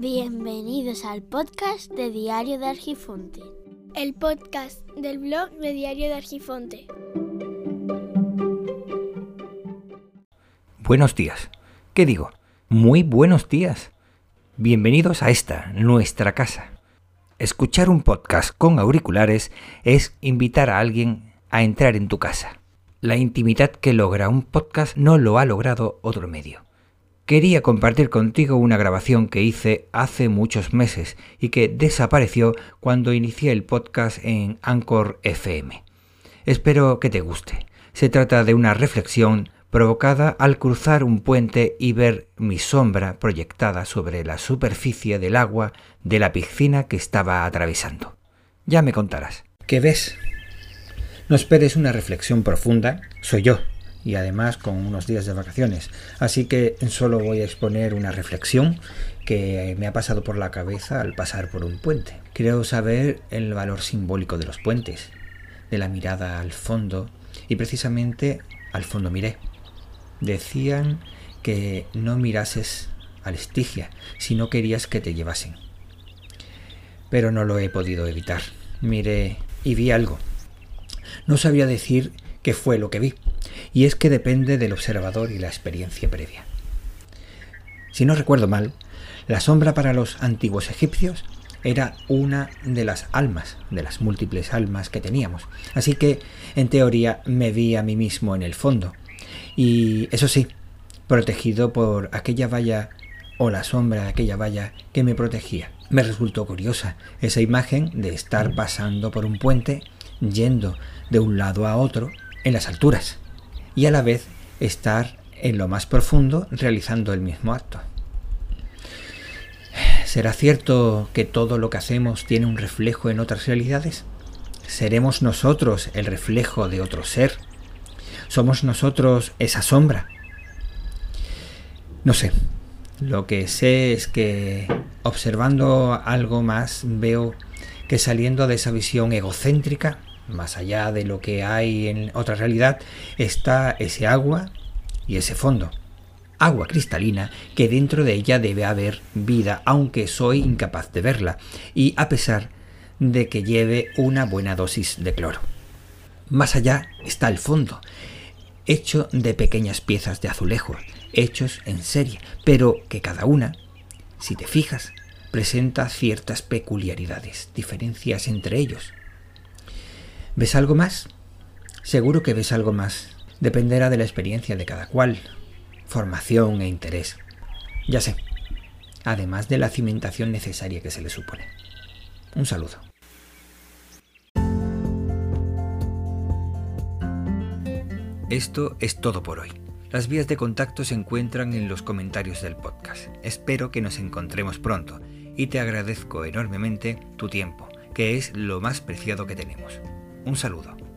Bienvenidos al podcast de Diario de Argifonte. El podcast del blog de Diario de Argifonte. Buenos días. ¿Qué digo? Muy buenos días. Bienvenidos a esta, nuestra casa. Escuchar un podcast con auriculares es invitar a alguien a entrar en tu casa. La intimidad que logra un podcast no lo ha logrado otro medio. Quería compartir contigo una grabación que hice hace muchos meses y que desapareció cuando inicié el podcast en Anchor FM. Espero que te guste. Se trata de una reflexión provocada al cruzar un puente y ver mi sombra proyectada sobre la superficie del agua de la piscina que estaba atravesando. Ya me contarás. ¿Qué ves? No esperes una reflexión profunda, soy yo, y además con unos días de vacaciones. Así que solo voy a exponer una reflexión que me ha pasado por la cabeza al pasar por un puente. Creo saber el valor simbólico de los puentes, de la mirada al fondo y precisamente al fondo miré. Decían que no mirases al Estigia si no querías que te llevasen. Pero no lo he podido evitar. Miré y vi algo. No sabía decir qué fue lo que vi, y es que depende del observador y la experiencia previa. Si no recuerdo mal, la sombra para los antiguos egipcios era una de las almas, de las múltiples almas que teníamos. Así que, en teoría, me vi a mí mismo en el fondo. Y eso sí, protegido por aquella valla o la sombra de aquella valla que me protegía. Me resultó curiosa esa imagen de estar pasando por un puente, yendo de un lado a otro en las alturas y a la vez estar en lo más profundo realizando el mismo acto. ¿Será cierto que todo lo que hacemos tiene un reflejo en otras realidades? ¿Seremos nosotros el reflejo de otro ser? ¿Somos nosotros esa sombra? No sé. Lo que sé es que observando algo más veo que saliendo de esa visión egocéntrica más allá de lo que hay en otra realidad, está ese agua y ese fondo. Agua cristalina que dentro de ella debe haber vida, aunque soy incapaz de verla, y a pesar de que lleve una buena dosis de cloro. Más allá está el fondo, hecho de pequeñas piezas de azulejo, hechos en serie, pero que cada una, si te fijas, presenta ciertas peculiaridades, diferencias entre ellos, ¿Ves algo más? Seguro que ves algo más. Dependerá de la experiencia de cada cual, formación e interés. Ya sé, además de la cimentación necesaria que se le supone. Un saludo. Esto es todo por hoy. Las vías de contacto se encuentran en los comentarios del podcast. Espero que nos encontremos pronto y te agradezco enormemente tu tiempo, que es lo más preciado que tenemos. Un saludo.